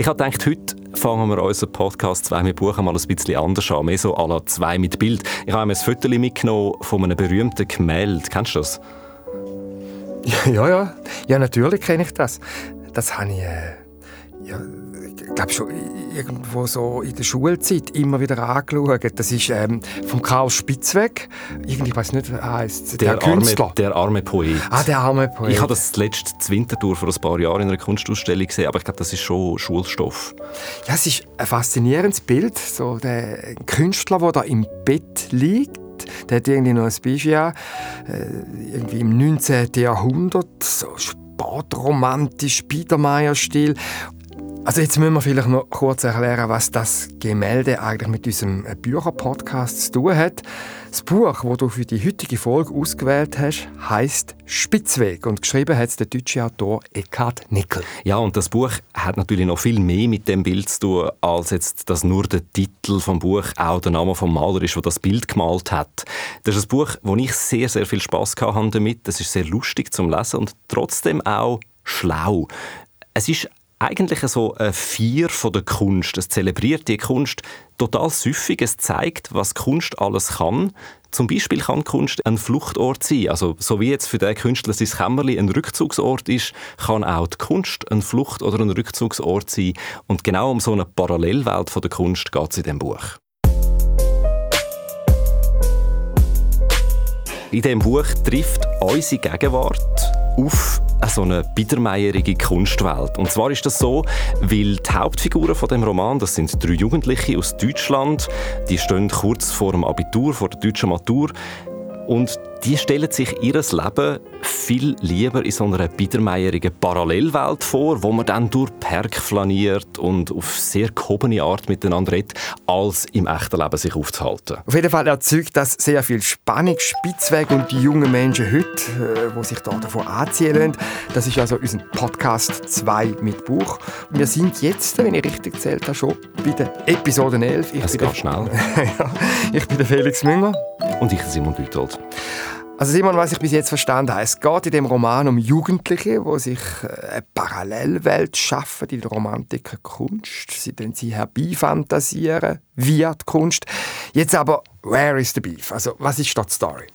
Ich habe gedacht, heute fangen wir unseren Podcast «Zwei mit Buch» mal ein bisschen anders an. Mehr so à la «Zwei mit Bild». Ich habe mir ein Foto mitgenommen von einem berühmten Gemälde. Kennst du das? Ja, ja. Ja, natürlich kenne ich das. Das habe ich... Äh, ja, glaube schon irgendwo so in der Schulzeit immer wieder angeschaut. Das ist ähm, von Karl Spitzweg. Irgendwie, ich weiß nicht, wie heißt der, der Künstler. Arme, der arme Poet. Ah, der arme Poet. Ich habe das letzte Wintertour vor ein paar Jahren in einer Kunstausstellung gesehen, aber ich glaube, das ist schon Schulstoff. Ja, es ist ein faszinierendes Bild. So der Künstler, der da im Bett liegt der hat irgendwie noch ein Beispiel, äh, irgendwie im 19. Jahrhundert, so spätromantisch, Biedermeier-Stil. Also jetzt müssen wir vielleicht noch kurz erklären, was das Gemälde eigentlich mit unserem Bücherpodcast zu tun hat. Das Buch, das du für die heutige Folge ausgewählt hast, heißt Spitzweg und geschrieben hat es der deutsche Autor Eckhard Nickel. Ja, und das Buch hat natürlich noch viel mehr mit dem Bild zu tun, als jetzt, dass nur der Titel vom Buch auch der Name vom Maler ist, der das Bild gemalt hat. Das ist ein Buch, wo ich sehr, sehr viel Spaß hatte damit. Das ist sehr lustig zum Lesen und trotzdem auch schlau. Es ist eigentlich so ein Vier von der Kunst. Es zelebriert die Kunst total süffig. Es zeigt, was Kunst alles kann. Zum Beispiel kann Kunst ein Fluchtort sein. Also, so wie jetzt für den Künstler sein Kämmerli ein Rückzugsort ist, kann auch die Kunst ein Flucht- oder ein Rückzugsort sein. Und genau um so eine Parallelwelt von der Kunst geht es in diesem Buch. In diesem Buch trifft unsere Gegenwart auf so eine biedermeierige Kunstwelt. Und zwar ist das so, weil die Hauptfiguren von dem Roman, das sind drei Jugendliche aus Deutschland, die stehen kurz vor dem Abitur, vor der deutschen Matur und die stellen sich ihr Leben viel lieber in so einer biedermeierigen Parallelwelt vor, wo man dann durch Park flaniert und auf sehr gehobene Art miteinander redet, als im echten Leben sich aufzuhalten. Auf jeden Fall erzeugt das sehr viel Spannung, Spitzweg und die jungen Menschen heute, die äh, sich da davon anziehen lassen. Das ist also unser Podcast 2 mit Buch. Wir sind jetzt, wenn ich richtig gezählt habe, schon bei der Episode 11. Ich es geht schnell. ja, ich bin der Felix Münger. Und ich Simon Bütold. Also Simon, was ich bis jetzt verstanden habe, es geht in dem Roman um Jugendliche, die sich äh, eine Parallelwelt schaffen in der Romantik Kunst. Sie dann sie herbeifantasieren via die Kunst. Jetzt aber, where is the beef? Also was ist die Story?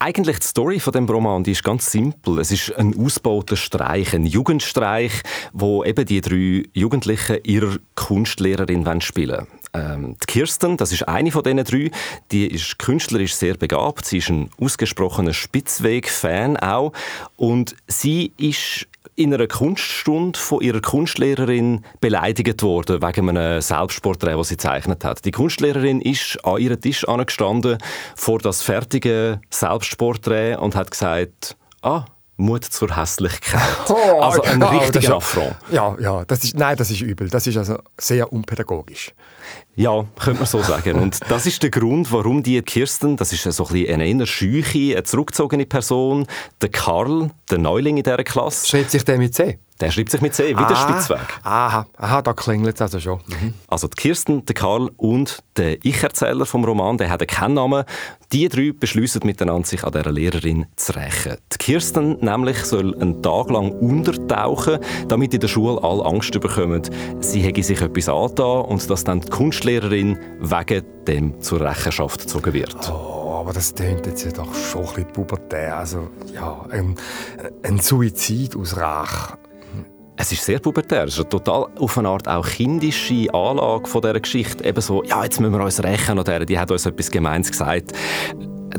Eigentlich die Story von dem Roman die ist ganz simpel. Es ist ein ausgebauter Streich, ein Jugendstreich, wo eben die drei Jugendlichen ihrer Kunstlehrerin spielen wollen. Ähm, die Kirsten, das ist eine von diesen drei, die ist künstlerisch sehr begabt. Sie ist ein ausgesprochener Spitzweg-Fan auch. Und sie ist in einer Kunststunde von ihrer Kunstlehrerin beleidigt worden wegen einem Selbstporträt, das sie gezeichnet hat. Die Kunstlehrerin ist an ihren Tisch angestanden vor das fertige Selbstporträt und hat gesagt, ah, Mut zur Hässlichkeit. Oh, also ein ja, richtiger Affront. Ja, ja, das ist, nein, das ist übel. Das ist also sehr unpädagogisch. Ja, könnte man so sagen. Und das ist der Grund, warum die Kirsten, das ist so ein eine eher scheuche, eine zurückgezogene Person, der Karl, der Neuling in dieser Klasse. Schreibt sich der mit C? Der schreibt sich mit C, wie ah, der Spitzweg. Aha, aha da klingelt es also schon. Mhm. Also die Kirsten, der Karl und der Ich-Erzähler vom Roman, der hat einen Kennnamen. Die drei beschließen miteinander, sich an dieser Lehrerin zu rächen. Die Kirsten nämlich soll einen Tag lang untertauchen, damit in der Schule alle Angst bekommen, sie hätte sich etwas angetan und dass dann die Kunstlehrerin wegen dem zur Rechenschaft gezogen wird. Oh, aber das klingt jetzt ja doch schon ein bisschen pubertär. Also, ja, ein, ein Suizid aus Rache. Es ist sehr pubertär. Es ist eine total auf eine Art auch kindische Anlage von dieser Geschichte. Eben so, ja, jetzt müssen wir uns rächen an der, die hat uns etwas Gemeins gesagt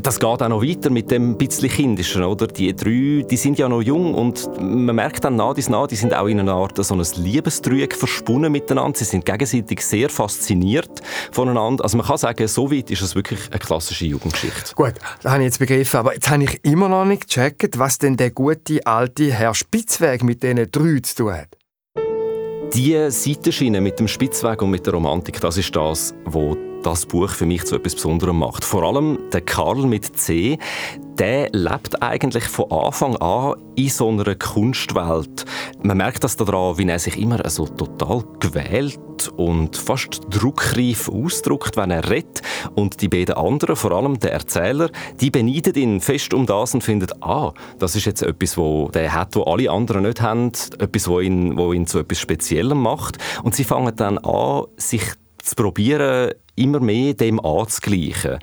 das geht auch noch weiter mit dem bisschen Kindischen, oder? Die drei, die sind ja noch jung und man merkt dann nach dies nach, die sind auch in einer Art so ein Liebestrüg verspunnen miteinander. Sie sind gegenseitig sehr fasziniert voneinander. Also man kann sagen, so weit ist es wirklich eine klassische Jugendgeschichte. Gut, das habe ich jetzt begriffen, aber jetzt habe ich immer noch nicht gecheckt, was denn der gute alte Herr Spitzweg mit diesen drei zu tun hat. Die Seitenschiene mit dem Spitzweg und mit der Romantik, das ist das, was das Buch für mich zu etwas Besonderem macht. Vor allem der Karl mit C, der lebt eigentlich von Anfang an in so einer Kunstwelt. Man merkt das daran, wie er sich immer so total gewählt und fast druckreif ausdrückt, wenn er redet. Und die beiden anderen, vor allem der Erzähler, die beneiden ihn fest um das und finden, ah, das ist jetzt etwas, wo der hat, wo alle anderen nicht haben, etwas, wo ihn, wo ihn zu etwas Speziellem macht. Und sie fangen dann an, sich zu probieren, immer mehr dem anzugleichen.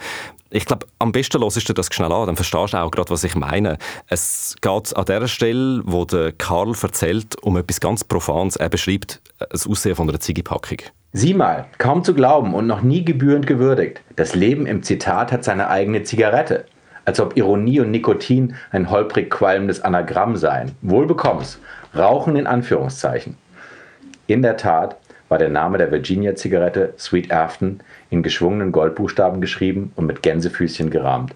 Ich glaube, am besten hörst du das schnell an, dann verstehst du auch gerade, was ich meine. Es geht an der Stelle, wo der Karl erzählt, um etwas ganz Profanes. Er beschreibt das Aussehen von einer Ziegepackung. Sieh mal, kaum zu glauben und noch nie gebührend gewürdigt. Das Leben im Zitat hat seine eigene Zigarette. Als ob Ironie und Nikotin ein holprig qualmendes Anagramm seien. Wohl bekomm's. Rauchen in Anführungszeichen. In der Tat war der Name der Virginia-Zigarette Sweet Afton in geschwungenen Goldbuchstaben geschrieben und mit Gänsefüßchen gerahmt.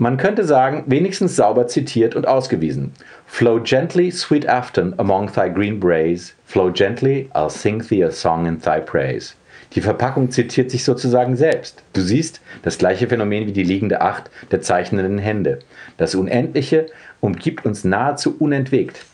Man könnte sagen, wenigstens sauber zitiert und ausgewiesen. Flow gently, sweet Afton, among thy green braes. Flow gently, I'll sing thee a song in thy praise. Die Verpackung zitiert sich sozusagen selbst. Du siehst das gleiche Phänomen wie die liegende Acht der zeichnenden Hände. Das Unendliche umgibt uns nahezu unentwegt.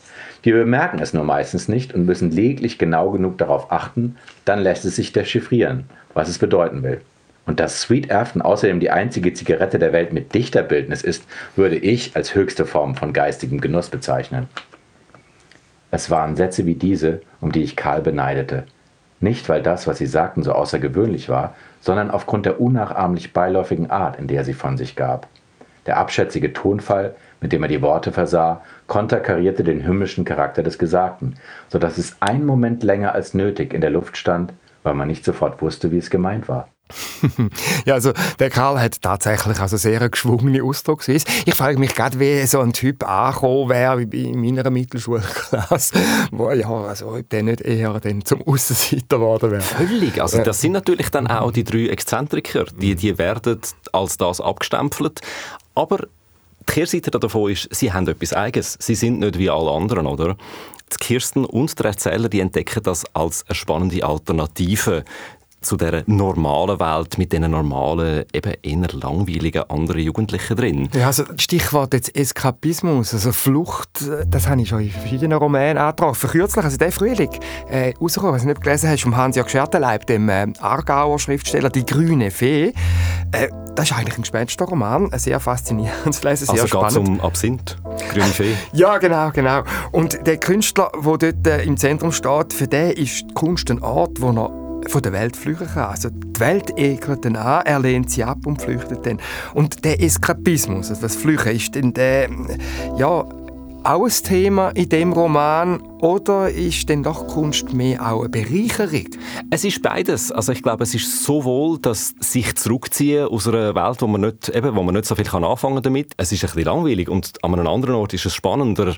Wir bemerken es nur meistens nicht und müssen lediglich genau genug darauf achten, dann lässt es sich dechiffrieren, was es bedeuten will. Und dass Sweet Afton außerdem die einzige Zigarette der Welt mit Dichterbildnis ist, würde ich als höchste Form von geistigem Genuss bezeichnen. Es waren Sätze wie diese, um die ich Karl beneidete. Nicht, weil das, was sie sagten, so außergewöhnlich war, sondern aufgrund der unnachahmlich beiläufigen Art, in der sie von sich gab. Der abschätzige Tonfall, mit dem er die Worte versah, konterkarierte den himmlischen Charakter des Gesagten, so dass es einen Moment länger als nötig in der Luft stand, weil man nicht sofort wusste, wie es gemeint war. ja, also der Karl hat tatsächlich also sehr geschwungene Ausdrucksweise. Ich frage mich gerade, wie so ein Typ angekommen wäre wie in meiner Mittelschulklasse, wo ja, also ob der nicht eher dann zum Aussenseiter geworden wäre. Völlig. Also das sind natürlich dann auch die drei Exzentriker, die, die werden als das abgestempelt. Aber die Kehrseite davon ist, sie haben etwas Eigenes. Sie sind nicht wie alle anderen, oder? Die Kirsten und der Erzähler die entdecken das als eine spannende Alternative zu der normalen Welt mit diesen normalen, eben eher langweiligen anderen Jugendlichen drin. Ja, also Stichwort jetzt Eskapismus, also Flucht, das habe ich schon in verschiedenen Romanen angetroffen. Kürzlich, also der Frühling, äh, was du nicht gelesen hast, vom Hans-Jörg Schertenleib, dem äh, Aargauer Schriftsteller «Die grüne Fee». Äh, das ist eigentlich ein Gespensterroman, sehr faszinierend zu lesen, sehr also spannend. Also um Absinth, «Grüne Fee». ja, genau, genau. Und der Künstler, der dort äh, im Zentrum steht, für den ist die Kunst ein Ort, wo er von der Welt flüchten kann. Also die Welt ekelt ihn an, er lehnt sie ab und flüchtet dann. Und der Eskapismus, also das Flüchen, ist dann der, ja, auch ein Thema in dem Roman oder ist denn doch Kunst mehr auch eine Bereicherung? Es ist beides. Also ich glaube, es ist sowohl das sich zurückziehen aus einer Welt, wo man nicht, eben, wo man nicht so viel kann anfangen damit. Es ist ein bisschen langweilig und an einem anderen Ort ist es spannender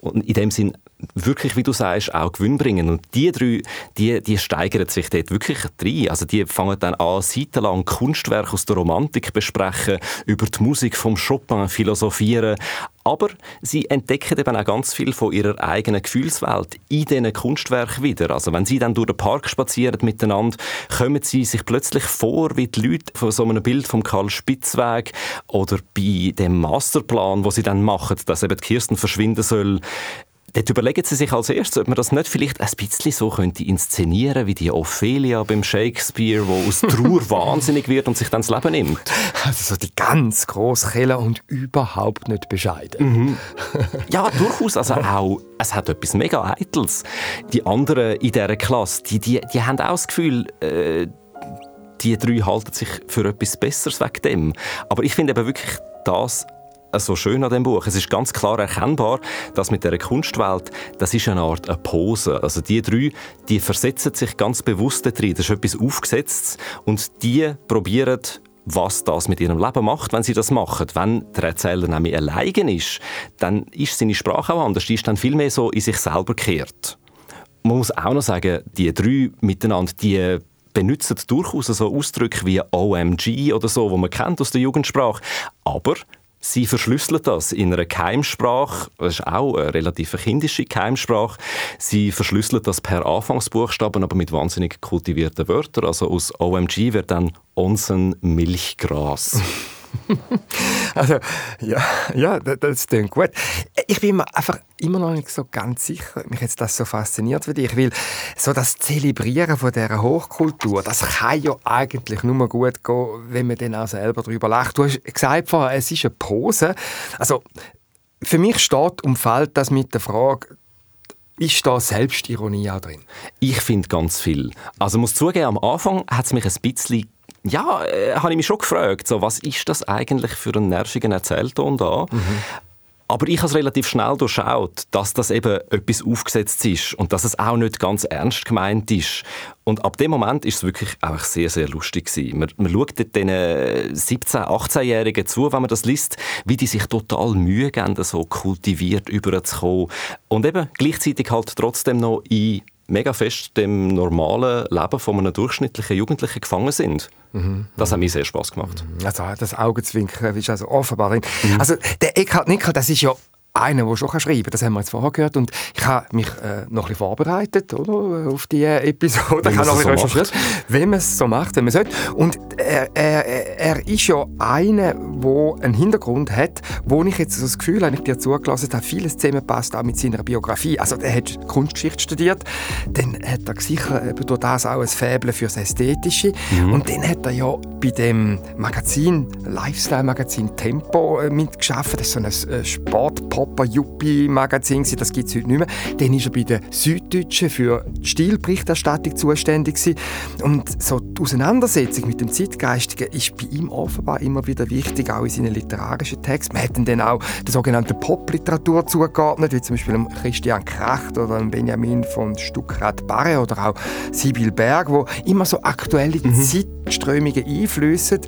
und in dem Sinn wirklich, wie du sagst, auch Gewinn bringen. Und die drei, die, die steigern sich dort wirklich rein. Also die fangen dann an, seitenlang Kunstwerke aus der Romantik besprechen, über die Musik vom Chopin philosophieren. Aber sie entdecken eben auch ganz viel von ihrer eigenen Gefühlswelt in diesen Kunstwerken wieder. Also wenn sie dann durch den Park spazieren miteinander, kommen sie sich plötzlich vor wie die Leute von so einem Bild vom Karl Spitzweg oder bei dem Masterplan, wo sie dann machen, dass eben die Kirsten verschwinden soll Dort überlegen sie sich als erstes, ob man das nicht vielleicht ein bisschen so könnte inszenieren wie die Ophelia beim Shakespeare, wo aus Trauer wahnsinnig wird und sich dann das Leben nimmt. Also so die ganz grosse Kelle und überhaupt nicht bescheiden. Mhm. Ja, durchaus. Also auch, es hat etwas mega Eitels. Die anderen in dieser Klasse, die, die, die haben auch das Gefühl, äh, die drei halten sich für etwas Besseres wegen dem. Aber ich finde eben wirklich das so schön an dem Buch. Es ist ganz klar erkennbar, dass mit der Kunstwelt, das ist eine Art eine Pose. Also die drei, die versetzen sich ganz bewusst drin. Das ist etwas aufgesetzt und die probieren was das mit ihrem Leben macht, wenn sie das machen. Wenn der Erzähler nämlich alleine ist, dann ist seine Sprache auch anders. Die ist dann viel mehr so in sich selber gekehrt. Man muss auch noch sagen, die drei miteinander, die benutzen durchaus so Ausdrücke wie OMG oder so, wo man kennt aus der Jugendsprache. Aber Sie verschlüsselt das in einer Keimsprache. Das ist auch eine relativ kindische Keimsprache. Sie verschlüsselt das per Anfangsbuchstaben, aber mit wahnsinnig kultivierten Wörtern. Also aus OMG wird dann Onsen Milchgras. also, ja, ja, das, klingt gut. Ich bin mir einfach immer noch nicht so ganz sicher, mich jetzt das so fasziniert für dich, weil so das Zelebrieren von dieser Hochkultur, das kann ja eigentlich nur gut gehen, wenn man dann auch selber darüber lacht. Du hast gesagt vorher, es ist eine Pose. Also, für mich steht und fällt das mit der Frage, ist da Selbstironie auch drin? Ich finde ganz viel. Also muss zugeben, am Anfang hat es mich ein bisschen ja, äh, habe ich mich schon gefragt, so, was ist das eigentlich für ein nervigen Erzählton da? Mhm. Aber ich habe es relativ schnell durchschaut, dass das eben etwas aufgesetzt ist und dass es auch nicht ganz ernst gemeint ist. Und ab dem Moment ist es wirklich auch sehr, sehr lustig gewesen. Man, man schaut den 17-, 18-Jährigen zu, wenn man das liest, wie die sich total Mühe geben, so kultiviert überzukommen. Und eben gleichzeitig halt trotzdem noch in mega fest dem normalen Leben von einem durchschnittlichen Jugendlichen gefangen sind. Mhm. Das hat mir sehr Spaß gemacht. Also das Augenzwinkern ist also offenbar drin. Mhm. Also der Eckhard Nickel, das ist ja einer, der schon schreiben kann. Das haben wir jetzt vorher gehört. Und ich habe mich äh, noch ein bisschen vorbereitet oder, auf die Episode. ich habe noch ein bisschen so Wenn man es so macht, wenn man sollte. Und er, er, er ist ja einer, der einen Hintergrund hat, wo ich jetzt so das Gefühl habe, ich dir zugelassen habe, vieles zusammenpasst auch mit seiner Biografie. Also er hat Kunstgeschichte studiert, dann hat er sicher eben durch das auch ein Faible fürs Ästhetische. Mhm. Und dann hat er ja bei dem Magazin, Lifestyle-Magazin Tempo äh, mitgeschafft. Das ist so ein äh, Sport Hopper-Juppie-Magazin, das gibt es heute nicht mehr. Dann war er bei der Süddeutschen für die Stilberichterstattung zuständig. Und so die Auseinandersetzung mit dem Zeitgeistigen ist bei ihm offenbar immer wieder wichtig, auch in seinen literarischen Texten. Man hat ihn dann auch der sogenannten Popliteratur zugeordnet, wie zum Beispiel Christian Kracht oder Benjamin von Stuckrad-Barre oder auch Sibyl Berg, wo immer so aktuelle mhm. Zeitströmungen einflüssen.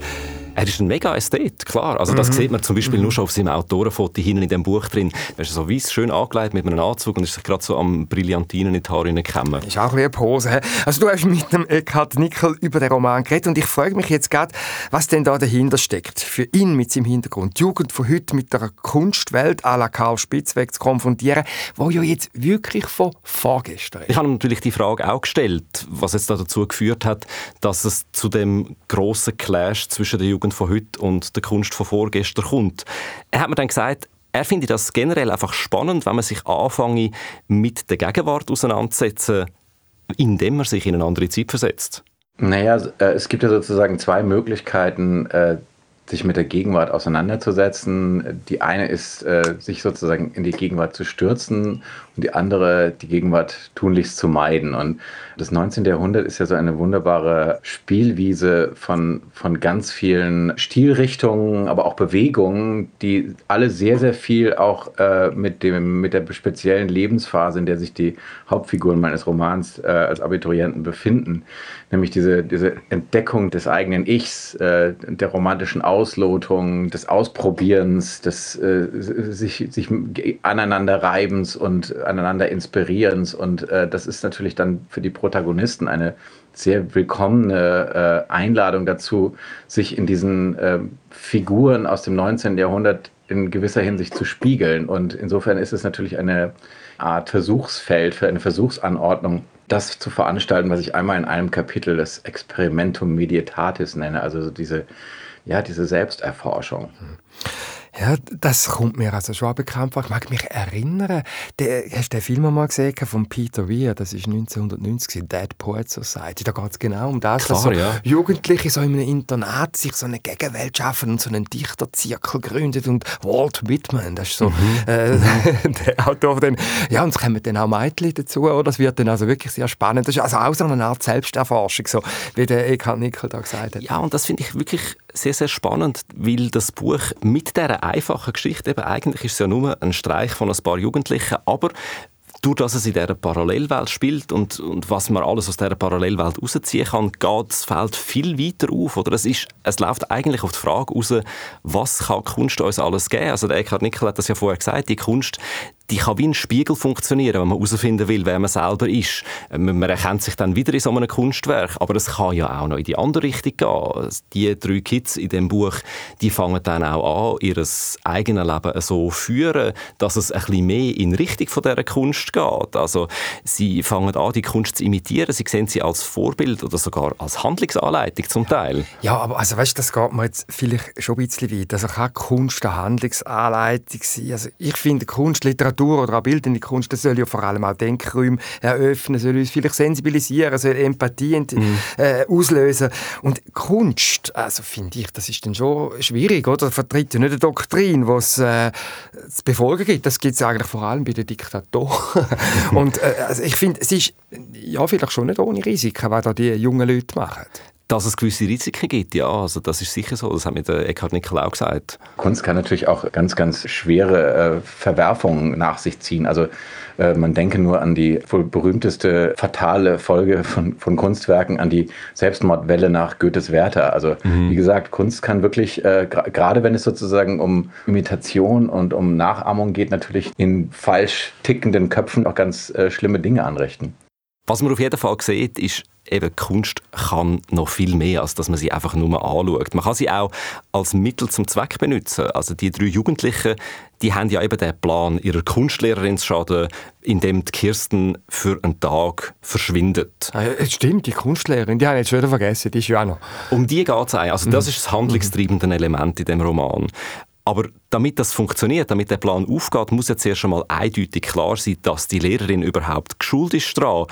Er ist ein mega Ästhet, klar. Also das mhm. sieht man zum Beispiel mhm. nur schon auf seinem Autorenfoto hinten in dem Buch drin. Er ist so weiß, schön angelegt mit einem Anzug und ist sich gerade so am Brillantinen in die Haare kämmen. Ist auch ein eine Pose. Also du hast mit dem Eckhard Nickel über den Roman geredet und ich frage mich jetzt gerade, was denn da dahinter steckt. Für ihn mit seinem Hintergrund, die Jugend von heute mit der Kunstwelt à la Karl Spitzweg zu konfrontieren, wo ja jetzt wirklich von vorgestern ist. Ich habe natürlich die Frage auch gestellt, was jetzt da dazu geführt hat, dass es zu dem grossen Clash zwischen der Jugend Jugend von heute und der Kunst von vorgestern kommt. Er hat mir dann gesagt, er findet das generell einfach spannend, wenn man sich anfange, mit der Gegenwart auseinanderzusetzen, indem man sich in eine andere Zeit versetzt. Naja, äh, es gibt ja sozusagen zwei Möglichkeiten, äh, sich mit der Gegenwart auseinanderzusetzen. Die eine ist, äh, sich sozusagen in die Gegenwart zu stürzen und die andere, die Gegenwart tunlichst zu meiden. Und das 19. Jahrhundert ist ja so eine wunderbare Spielwiese von, von ganz vielen Stilrichtungen, aber auch Bewegungen, die alle sehr, sehr viel auch äh, mit, dem, mit der speziellen Lebensphase, in der sich die Hauptfiguren meines Romans äh, als Abiturienten befinden, nämlich diese, diese Entdeckung des eigenen Ichs, äh, der romantischen Auslotung, des Ausprobierens, des äh, sich, sich aneinander reibens und aneinander inspirierens. Und äh, das ist natürlich dann für die Protagonisten eine sehr willkommene äh, Einladung dazu, sich in diesen äh, Figuren aus dem 19. Jahrhundert in gewisser Hinsicht zu spiegeln. Und insofern ist es natürlich eine Art Versuchsfeld für eine Versuchsanordnung, das zu veranstalten, was ich einmal in einem Kapitel das Experimentum Medietatis nenne, also diese, ja, diese Selbsterforschung. Mhm. Ja, das kommt mir also schon bekannt vor. Ich mag mich erinnern, der, hast du den Film mal gesehen von Peter Weir? Das ist 1990, Dead Poet Society. Da geht es genau um das, Klar, dass so ja. Jugendliche so in einem Internat sich so eine Gegenwelt schaffen und so einen Dichterzirkel gründet und Walt Whitman, das ist so mhm. äh, der Autor von dem. Ja, und es kommen dann auch Mädchen dazu, oder? Das wird dann also wirklich sehr spannend. Das ist also auch so eine Art Selbsterforschung, so wie der Eckhard Nickel da gesagt hat. Ja, und das finde ich wirklich sehr, sehr spannend, weil das Buch mit dieser einfachen Geschichte eben, eigentlich ist es ja nur ein Streich von ein paar Jugendlichen, aber durch dass es in dieser Parallelwelt spielt und, und was man alles aus dieser Parallelwelt rausziehen kann, geht das Feld viel weiter auf. Oder es, ist, es läuft eigentlich auf die Frage raus, was kann Kunst uns alles geben? Also der Eckhard Nickel hat das ja vorher gesagt, die Kunst, die kann wie ein Spiegel funktionieren, wenn man herausfinden will, wer man selber ist. Man erkennt sich dann wieder in so einem Kunstwerk, aber es kann ja auch noch in die andere Richtung gehen. Die drei Kids in dem Buch, die fangen dann auch an, ihr eigenes Leben so führen, dass es ein bisschen mehr in Richtung von dieser Kunst geht. Also sie fangen an, die Kunst zu imitieren, sie sehen sie als Vorbild oder sogar als Handlungsanleitung zum Teil. Ja, aber also weißt, das geht mir jetzt vielleicht schon ein bisschen weit. Also kann Kunst eine Handlungsanleitung sein? Also ich finde Kunst, Literatur oder auch bildende Kunst, das soll ja vor allem auch Denkräume eröffnen, soll uns vielleicht sensibilisieren, soll Empathie mhm. äh, auslösen. Und Kunst, also finde ich, das ist dann schon schwierig, oder? Vertritt ja nicht eine Doktrin, die es äh, zu befolgen gibt. Das gibt es eigentlich vor allem bei den Diktatoren. Und äh, also ich finde, es ist ja vielleicht schon nicht ohne Risiken, was da die jungen Leute machen. Dass es gewisse Risiken gibt, ja, also das ist sicher so. Das hat mir der Eckhard Nickel auch gesagt. Kunst kann natürlich auch ganz, ganz schwere äh, Verwerfungen nach sich ziehen. Also äh, man denke nur an die wohl berühmteste fatale Folge von, von Kunstwerken, an die Selbstmordwelle nach Goethes Werther. Also mhm. wie gesagt, Kunst kann wirklich, äh, gerade wenn es sozusagen um Imitation und um Nachahmung geht, natürlich in falsch tickenden Köpfen auch ganz äh, schlimme Dinge anrichten. Was man auf jeden Fall sieht, ist, eben Kunst kann noch viel mehr, als dass man sie einfach nur anschaut. Man kann sie auch als Mittel zum Zweck benutzen. Also die drei Jugendlichen, die haben ja eben den Plan, ihrer Kunstlehrerin zu schaden, indem die Kirsten für einen Tag verschwindet. Ja, ah, stimmt, die Kunstlehrerin, die habe ich jetzt schon vergessen, die ist ja auch noch. Um die geht es Also das mhm. ist das handlungstreibende Element in dem Roman. Aber damit das funktioniert, damit der Plan aufgeht, muss jetzt erst einmal eindeutig klar sein, dass die Lehrerin überhaupt geschult ist daran,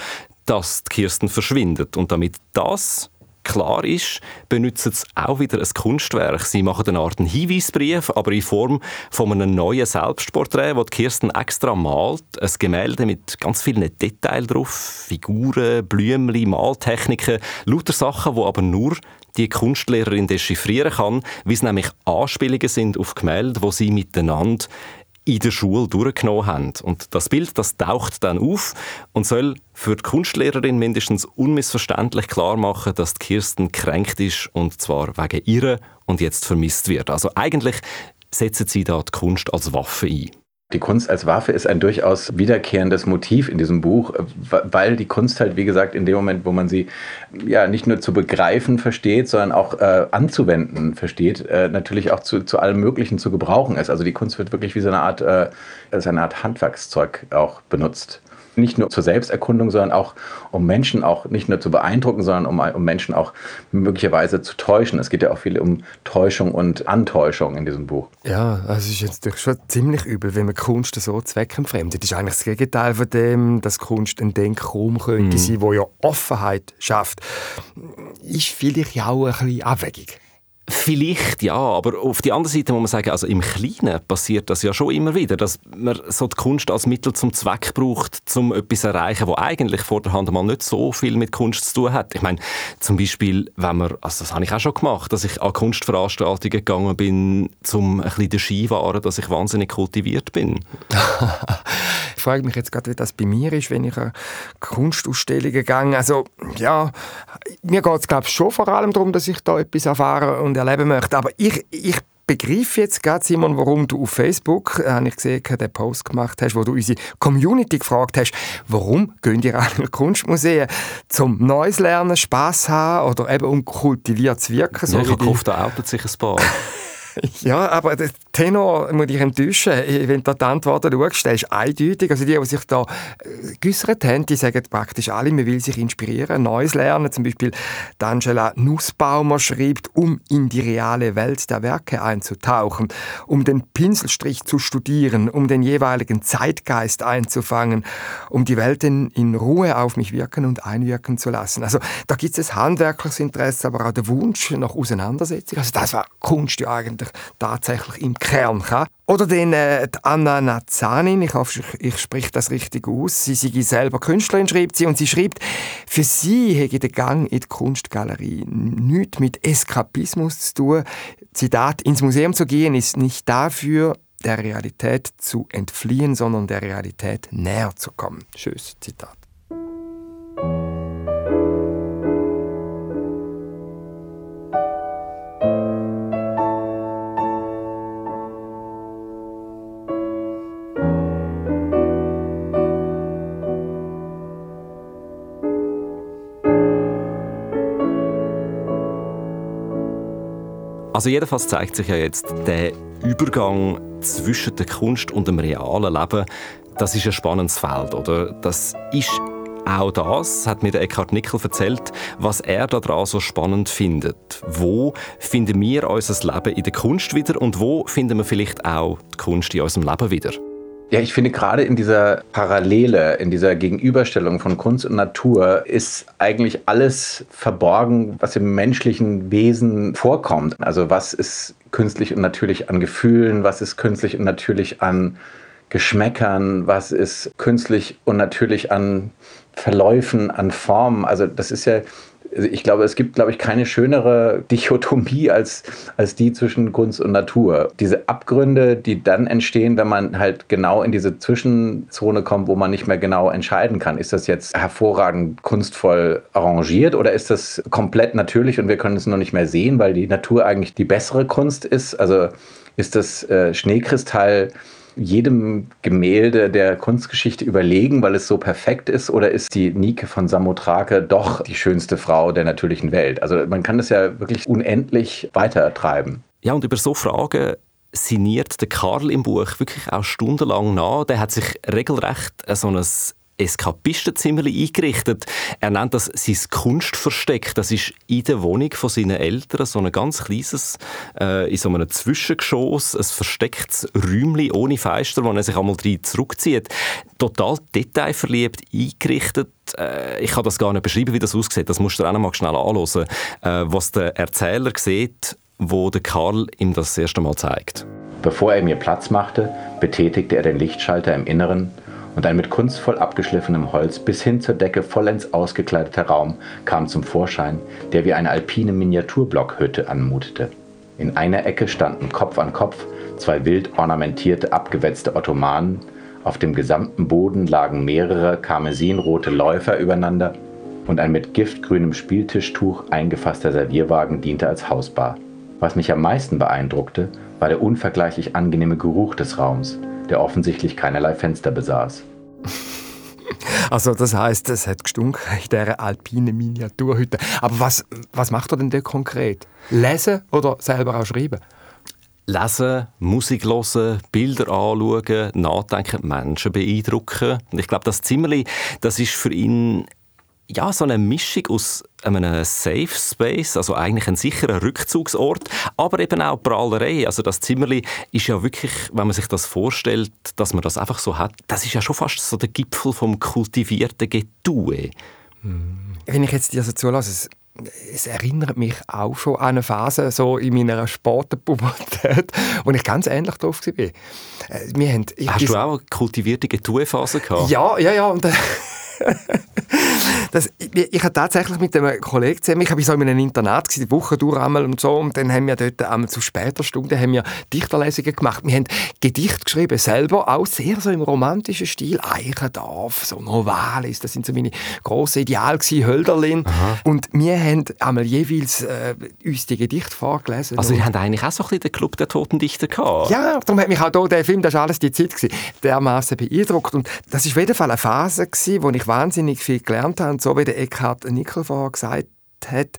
dass die Kirsten verschwindet. Und damit das klar ist, benutzen sie auch wieder ein Kunstwerk. Sie machen eine Art Hinweisbrief, aber in Form von einem neuen Selbstporträt, das Kirsten extra malt. Ein Gemälde mit ganz vielen Details drauf, Figuren, Blümchen, Maltechniken, lauter Sachen, wo aber nur die Kunstlehrerin dechiffrieren kann, wie es nämlich Anspielungen sind auf Gemälde, wo sie miteinander in der Schule durchgenommen haben. Und das Bild, das taucht dann auf und soll für die Kunstlehrerin mindestens unmissverständlich klar machen, dass die Kirsten kränkt ist und zwar wegen ihrer und jetzt vermisst wird. Also eigentlich setzen sie da die Kunst als Waffe ein. Die Kunst als Waffe ist ein durchaus wiederkehrendes Motiv in diesem Buch, weil die Kunst halt, wie gesagt, in dem Moment, wo man sie ja nicht nur zu begreifen versteht, sondern auch äh, anzuwenden versteht, äh, natürlich auch zu, zu allem Möglichen zu gebrauchen ist. Also die Kunst wird wirklich wie so eine Art, äh, als eine Art Handwerkszeug auch benutzt nicht nur zur Selbsterkundung, sondern auch um Menschen auch nicht nur zu beeindrucken, sondern um, um Menschen auch möglicherweise zu täuschen. Es geht ja auch viel um Täuschung und Antäuschung in diesem Buch. Ja, das ist jetzt schon ziemlich übel, wenn man Kunst so zweckentfremdet. Das ist eigentlich das Gegenteil von dem, dass Kunst ein Denkraum könnte mhm. sein, wo ja Offenheit schafft. Ist vielleicht auch ein bisschen abwegig. Vielleicht ja, aber auf die andere Seite muss man sagen, also im Kleinen passiert das ja schon immer wieder, dass man so die Kunst als Mittel zum Zweck braucht, um etwas zu erreichen, was eigentlich vor der Hand mal nicht so viel mit Kunst zu tun hat. Ich meine, zum Beispiel, wenn man, also das habe ich auch schon gemacht, dass ich an Kunstveranstaltungen gegangen bin, um ein bisschen den Ski wahren, dass ich wahnsinnig kultiviert bin. ich frage mich jetzt gerade, wie das bei mir ist, wenn ich an Kunstausstellungen gehe. Also ja, mir geht es glaube ich schon vor allem darum, dass ich da etwas erfahre und erleben möchte. Aber ich, ich begreife jetzt gerade, Simon, warum du auf Facebook, äh, habe ich gesehen, den Post gemacht hast, wo du unsere Community gefragt hast, warum gehen ihr alle Kunstmuseen? Zum Neues lernen, Spass haben oder eben um kultiviert zu wirken? So ja, ich habe gehofft, da outet sich ein paar. Ja, aber der Tenor muss dich enttäuschen. Wenn du die Antworten schaust, der ist eindeutig. Also die, die sich da äh, geäussert haben, die sagen praktisch alle, man will sich inspirieren, Neues lernen. Zum Beispiel Angela Nussbaumer schreibt, um in die reale Welt der Werke einzutauchen, um den Pinselstrich zu studieren, um den jeweiligen Zeitgeist einzufangen, um die Welten in Ruhe auf mich wirken und einwirken zu lassen. Also da gibt es handwerkliches Interesse, aber auch der Wunsch nach Auseinandersetzung. Also das war Kunst ja eigentlich tatsächlich im Kern kann. Oder den äh, Anna Nazanin, ich hoffe, ich, ich spreche das richtig aus. Sie sei selber Künstlerin, schreibt sie, und sie schreibt, für sie hätte der Gang in die Kunstgalerie nichts mit Eskapismus zu tun. Zitat, ins Museum zu gehen ist nicht dafür, der Realität zu entfliehen, sondern der Realität näher zu kommen. Schönes Zitat. Also jedenfalls zeigt sich ja jetzt der Übergang zwischen der Kunst und dem realen Leben, das ist ein spannendes Feld, oder? Das ist auch das hat mir Eckhard Nickel erzählt, was er daran so spannend findet. Wo finden wir unser Leben in der Kunst wieder und wo finden wir vielleicht auch die Kunst in unserem Leben wieder? Ja, ich finde gerade in dieser Parallele, in dieser Gegenüberstellung von Kunst und Natur ist eigentlich alles verborgen, was im menschlichen Wesen vorkommt. Also was ist künstlich und natürlich an Gefühlen, was ist künstlich und natürlich an Geschmäckern, was ist künstlich und natürlich an Verläufen, an Formen. Also das ist ja, ich glaube, es gibt, glaube ich, keine schönere Dichotomie als, als die zwischen Kunst und Natur. Diese Abgründe, die dann entstehen, wenn man halt genau in diese Zwischenzone kommt, wo man nicht mehr genau entscheiden kann. Ist das jetzt hervorragend kunstvoll arrangiert oder ist das komplett natürlich und wir können es noch nicht mehr sehen, weil die Natur eigentlich die bessere Kunst ist? Also ist das äh, Schneekristall jedem Gemälde der Kunstgeschichte überlegen, weil es so perfekt ist? Oder ist die Nike von Samothrake doch die schönste Frau der natürlichen Welt? Also man kann das ja wirklich unendlich weitertreiben. Ja, und über so Fragen sinniert der Karl im Buch wirklich auch stundenlang nach. Der hat sich regelrecht so ein Eskapistenzimmer eingerichtet. Er nennt das sein Kunstversteck. Das ist in der Wohnung von seinen Eltern so ein ganz kleines, äh, in so einem Zwischengeschoss, ein verstecktes Räumchen ohne Fenster, wo er sich einmal drin zurückzieht. Total detailverliebt eingerichtet. Äh, ich kann das gar nicht beschreiben, wie das aussieht. Das musst du auch noch mal schnell anschauen, äh, was der Erzähler sieht, wo der Karl ihm das, das erste Mal zeigt. Bevor er mir Platz machte, betätigte er den Lichtschalter im Inneren und ein mit kunstvoll abgeschliffenem Holz bis hin zur Decke vollends ausgekleideter Raum kam zum Vorschein, der wie eine alpine Miniaturblockhütte anmutete. In einer Ecke standen Kopf an Kopf zwei wild ornamentierte, abgewetzte Ottomanen, auf dem gesamten Boden lagen mehrere karmesinrote Läufer übereinander und ein mit giftgrünem Spieltischtuch eingefasster Servierwagen diente als Hausbar. Was mich am meisten beeindruckte, war der unvergleichlich angenehme Geruch des Raums, der offensichtlich keinerlei Fenster besaß. Also das heißt, es hat gestunken in dieser alpinen Miniaturhütte. Aber was, was macht er denn da konkret? Lesen oder selber auch schreiben? Lesen, Musik hören, Bilder anschauen, nachdenken, Menschen beeindrucken. Und ich glaube, das Zimmerli, das ist für ihn ja, so eine Mischung aus einem Safe Space, also eigentlich ein sicherer Rückzugsort, aber eben auch Prahlerei. Also das Zimmerli ist ja wirklich, wenn man sich das vorstellt, dass man das einfach so hat, das ist ja schon fast so der Gipfel vom kultivierten Getue. Wenn ich jetzt dir so zulasse, es, erinnert mich auch schon an eine Phase so in meiner Sportpubertät, wo ich ganz ähnlich drauf war. Äh, wir haben, Hast du auch eine kultivierte Getue-Phase gehabt? Ja, ja, ja. Und, äh, das, ich, ich habe tatsächlich mit einem Kollegen zusammen, ich war so in einem Internat, gewesen, die Woche durch einmal und so, und dann haben wir dort einmal zu später Stunde haben wir Dichterlesungen gemacht. Wir haben Gedichte geschrieben, selber, auch sehr so im romantischen Stil, Eichendorf, so Novalis, das sind so meine grossen Ideale gewesen, Hölderlin. Aha. Und wir haben einmal jeweils äh, uns die Gedichte vorgelesen. Also ihr habt eigentlich auch so ein bisschen den Club der toten Dichter gehabt? Ja, darum hat mich auch hier der Film, das war alles die Zeit, dermaßen beeindruckt. Und das war auf jeden Fall eine Phase, gewesen, wo ich wahnsinnig viel gelernt habe, so wie der Eckhard Nickel vorher gesagt hat,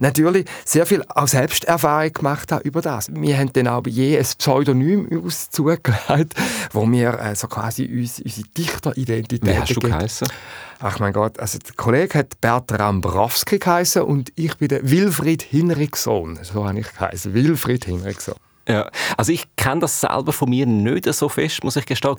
natürlich sehr viel auch Selbsterfahrung gemacht habe über das. Wir haben dann auch je ein Pseudonym uns zugelegt, wo wir äh, so quasi uns, unsere Dichteridentität Wie hast du geheißen? Ach mein Gott, also der Kollege hat Bertram Browski geheißen und ich bin der Wilfried Hinrichsson. So habe ich geheißen, Wilfried Hinrichsson. Ja, also ich kenne das selber von mir nicht so fest, muss ich gestehen.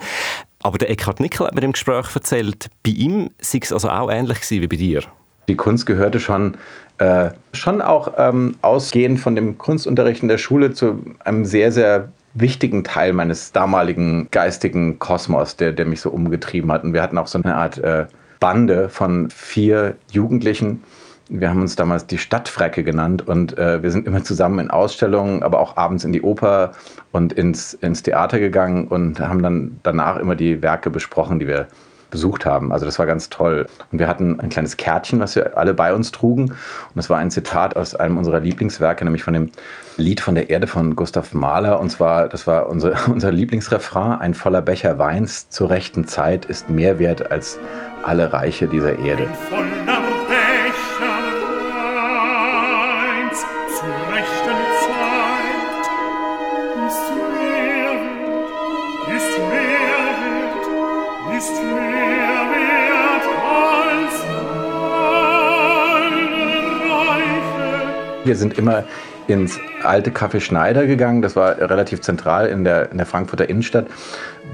Aber der Eckhard Nickel hat mir im Gespräch erzählt, bei ihm sei es also auch ähnlich wie bei dir. Die Kunst gehörte schon, äh, schon auch ähm, ausgehend von dem Kunstunterricht in der Schule zu einem sehr, sehr wichtigen Teil meines damaligen geistigen Kosmos, der, der mich so umgetrieben hat. Und wir hatten auch so eine Art äh, Bande von vier Jugendlichen, wir haben uns damals die Stadtfrecke genannt und äh, wir sind immer zusammen in Ausstellungen, aber auch abends in die Oper und ins, ins Theater gegangen und haben dann danach immer die Werke besprochen, die wir besucht haben. Also das war ganz toll. Und wir hatten ein kleines Kärtchen, was wir alle bei uns trugen. Und das war ein Zitat aus einem unserer Lieblingswerke, nämlich von dem Lied von der Erde von Gustav Mahler. Und zwar, das war unsere, unser Lieblingsrefrain, ein voller Becher Weins zur rechten Zeit ist mehr wert als alle Reiche dieser Erde. Wir sind immer ins alte Café Schneider gegangen. Das war relativ zentral in der, in der Frankfurter Innenstadt,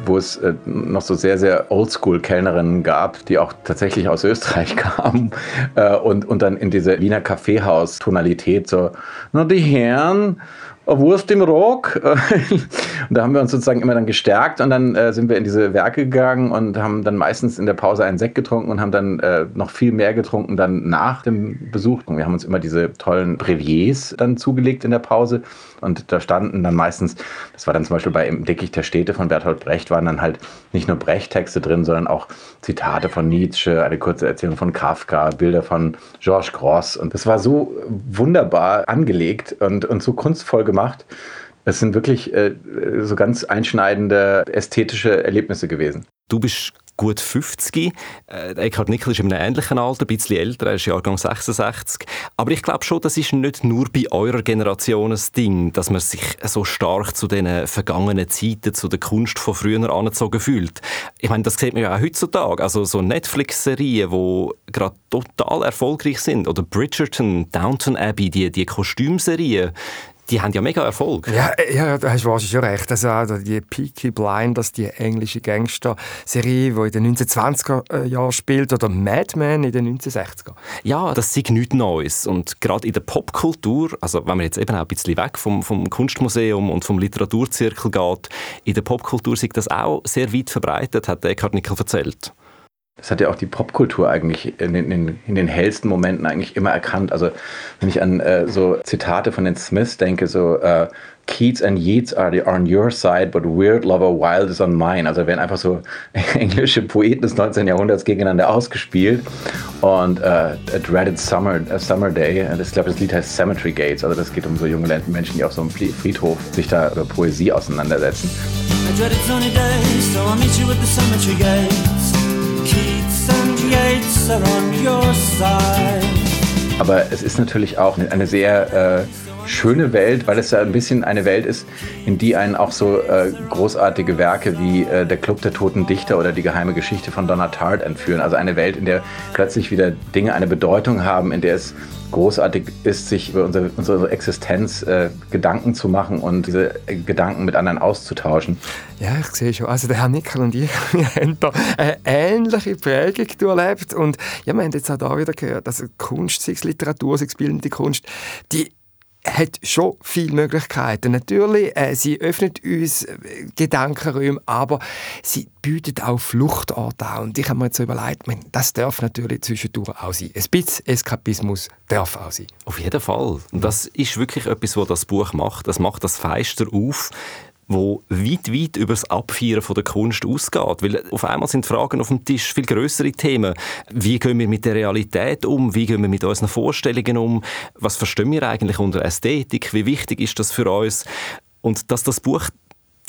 wo es äh, noch so sehr, sehr Oldschool-Kellnerinnen gab, die auch tatsächlich aus Österreich kamen. Äh, und, und dann in diese Wiener Kaffeehaus-Tonalität so, na die Herren, Wurst im Rock. und da haben wir uns sozusagen immer dann gestärkt und dann äh, sind wir in diese Werke gegangen und haben dann meistens in der Pause einen Sekt getrunken und haben dann äh, noch viel mehr getrunken dann nach dem Besuch. Und wir haben uns immer diese tollen Breviers dann zugelegt in der Pause und da standen dann meistens, das war dann zum Beispiel bei Im Dickicht der Städte von Bertolt Brecht, waren dann halt nicht nur Brecht-Texte drin, sondern auch Zitate von Nietzsche, eine kurze Erzählung von Kafka, Bilder von Georges Gross. Und das war so wunderbar angelegt und, und so kunstvoll gemacht. Es sind wirklich äh, so ganz einschneidende ästhetische Erlebnisse gewesen. Du bist gut 50. Äh, Eckhard Nickel ist in einem ähnlichen Alter, ein bisschen älter, er ist Jahrgang 66. Aber ich glaube schon, das ist nicht nur bei eurer Generation ein Ding, dass man sich so stark zu den vergangenen Zeiten, zu der Kunst von früher angezogen fühlt. Ich meine, das sieht man ja auch heutzutage. Also so Netflix-Serien, die gerade total erfolgreich sind. Oder Bridgerton, Downton Abbey, die, die Kostümserien die haben ja mega Erfolg. Ja, ja da hast du wahrscheinlich schon recht. Also auch die Peaky Blinders, die englische Gangster-Serie, die in den 1920er Jahren spielt, oder Mad Men in den 1960er. Ja, das ist nichts Neues. Und gerade in der Popkultur, also wenn man jetzt eben auch ein bisschen weg vom, vom Kunstmuseum und vom Literaturzirkel geht, in der Popkultur ist das auch sehr weit verbreitet, hat Eckhard Nickel erzählt. Das hat ja auch die Popkultur eigentlich in den, in, in den hellsten Momenten eigentlich immer erkannt. Also wenn ich an äh, so Zitate von den Smiths denke, so äh, Keats and Yeats are, on your side, but Weird Lover Wild is on mine. Also werden einfach so englische Poeten des 19. Jahrhunderts gegeneinander ausgespielt. Und äh, A Dreaded Summer, a Summer Day, das, ich glaube, das Lied heißt Cemetery Gates. Also das geht um so junge Menschen, die auf so einem Friedhof sich da über Poesie auseinandersetzen. A dreaded sunny day, so I'll meet you at the cemetery gates. Aber es ist natürlich auch eine sehr äh, schöne Welt, weil es ja ein bisschen eine Welt ist, in die einen auch so äh, großartige Werke wie äh, Der Club der Toten Dichter oder Die geheime Geschichte von Donna Tartt entführen. Also eine Welt, in der plötzlich wieder Dinge eine Bedeutung haben, in der es großartig ist, sich über unsere, unsere Existenz äh, Gedanken zu machen und diese äh, Gedanken mit anderen auszutauschen. Ja, ich sehe schon. Also der Herr Nickel und ich wir haben da eine ähnliche Prägung erlebt und ja, wir haben jetzt auch da wieder gehört, dass Kunst, sei es Literatur, sei es bildende Kunst, die hat schon viele Möglichkeiten. Natürlich, äh, sie öffnet uns äh, Gedankenräume, aber sie bietet auch Fluchtorte an. Und ich habe mir jetzt überlegt, das darf natürlich zwischendurch auch sein. Ein bisschen Eskapismus darf auch sein. Auf jeden Fall. Das ist wirklich etwas, was das Buch macht. Das macht das Feister auf wo weit, weit über das Abfeiern von der Kunst ausgeht. Weil auf einmal sind Fragen auf dem Tisch viel größere Themen. Wie gehen wir mit der Realität um? Wie gehen wir mit unseren Vorstellungen um? Was verstehen wir eigentlich unter Ästhetik? Wie wichtig ist das für uns? Und dass das Buch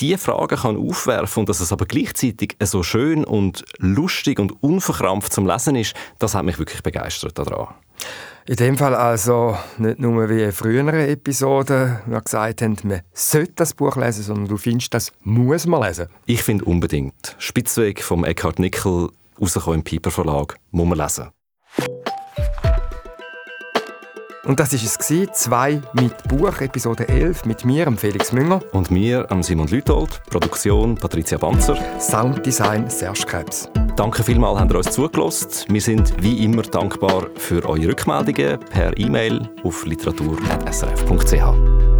diese Fragen kann aufwerfen und dass es aber gleichzeitig so schön und lustig und unverkrampft zum Lesen ist, das hat mich wirklich begeistert daran. In dem Fall also nicht nur wie in früheren Episoden, wir gesagt haben, man sollte das Buch lesen, sondern du findest, das muss man lesen. Ich finde unbedingt. Spitzweg vom Eckhard Nickel, rausgekommen im Piper Verlag, muss man lesen. Und das war es, zwei mit Buch, Episode 11, mit mir, Felix Münger. Und mir, Simon Lütold, Produktion Patricia Banzer. Sounddesign Serge Krebs. Danke vielmals, habt ihr uns zugelassen. Wir sind wie immer dankbar für eure Rückmeldungen per E-Mail auf literatur.srf.ch.